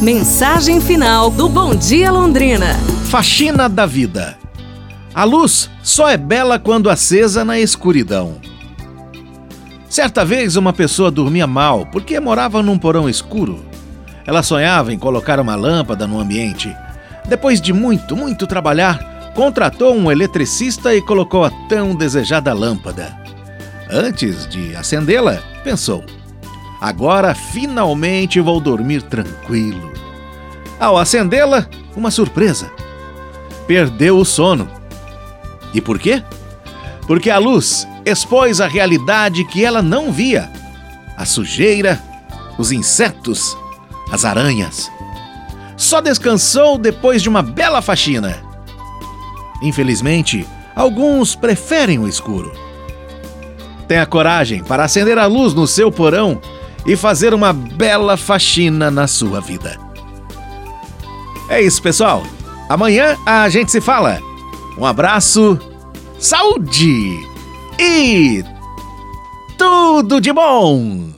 Mensagem final do Bom Dia Londrina. Faxina da vida. A luz só é bela quando acesa na escuridão. Certa vez uma pessoa dormia mal porque morava num porão escuro. Ela sonhava em colocar uma lâmpada no ambiente. Depois de muito, muito trabalhar, contratou um eletricista e colocou a tão desejada lâmpada. Antes de acendê-la, pensou: agora finalmente vou dormir tranquilo. Ao acendê-la, uma surpresa. Perdeu o sono. E por quê? Porque a luz expôs a realidade que ela não via: a sujeira, os insetos, as aranhas. Só descansou depois de uma bela faxina. Infelizmente, alguns preferem o escuro. Tenha coragem para acender a luz no seu porão e fazer uma bela faxina na sua vida. É isso, pessoal. Amanhã a gente se fala. Um abraço, saúde! e tudo de bom!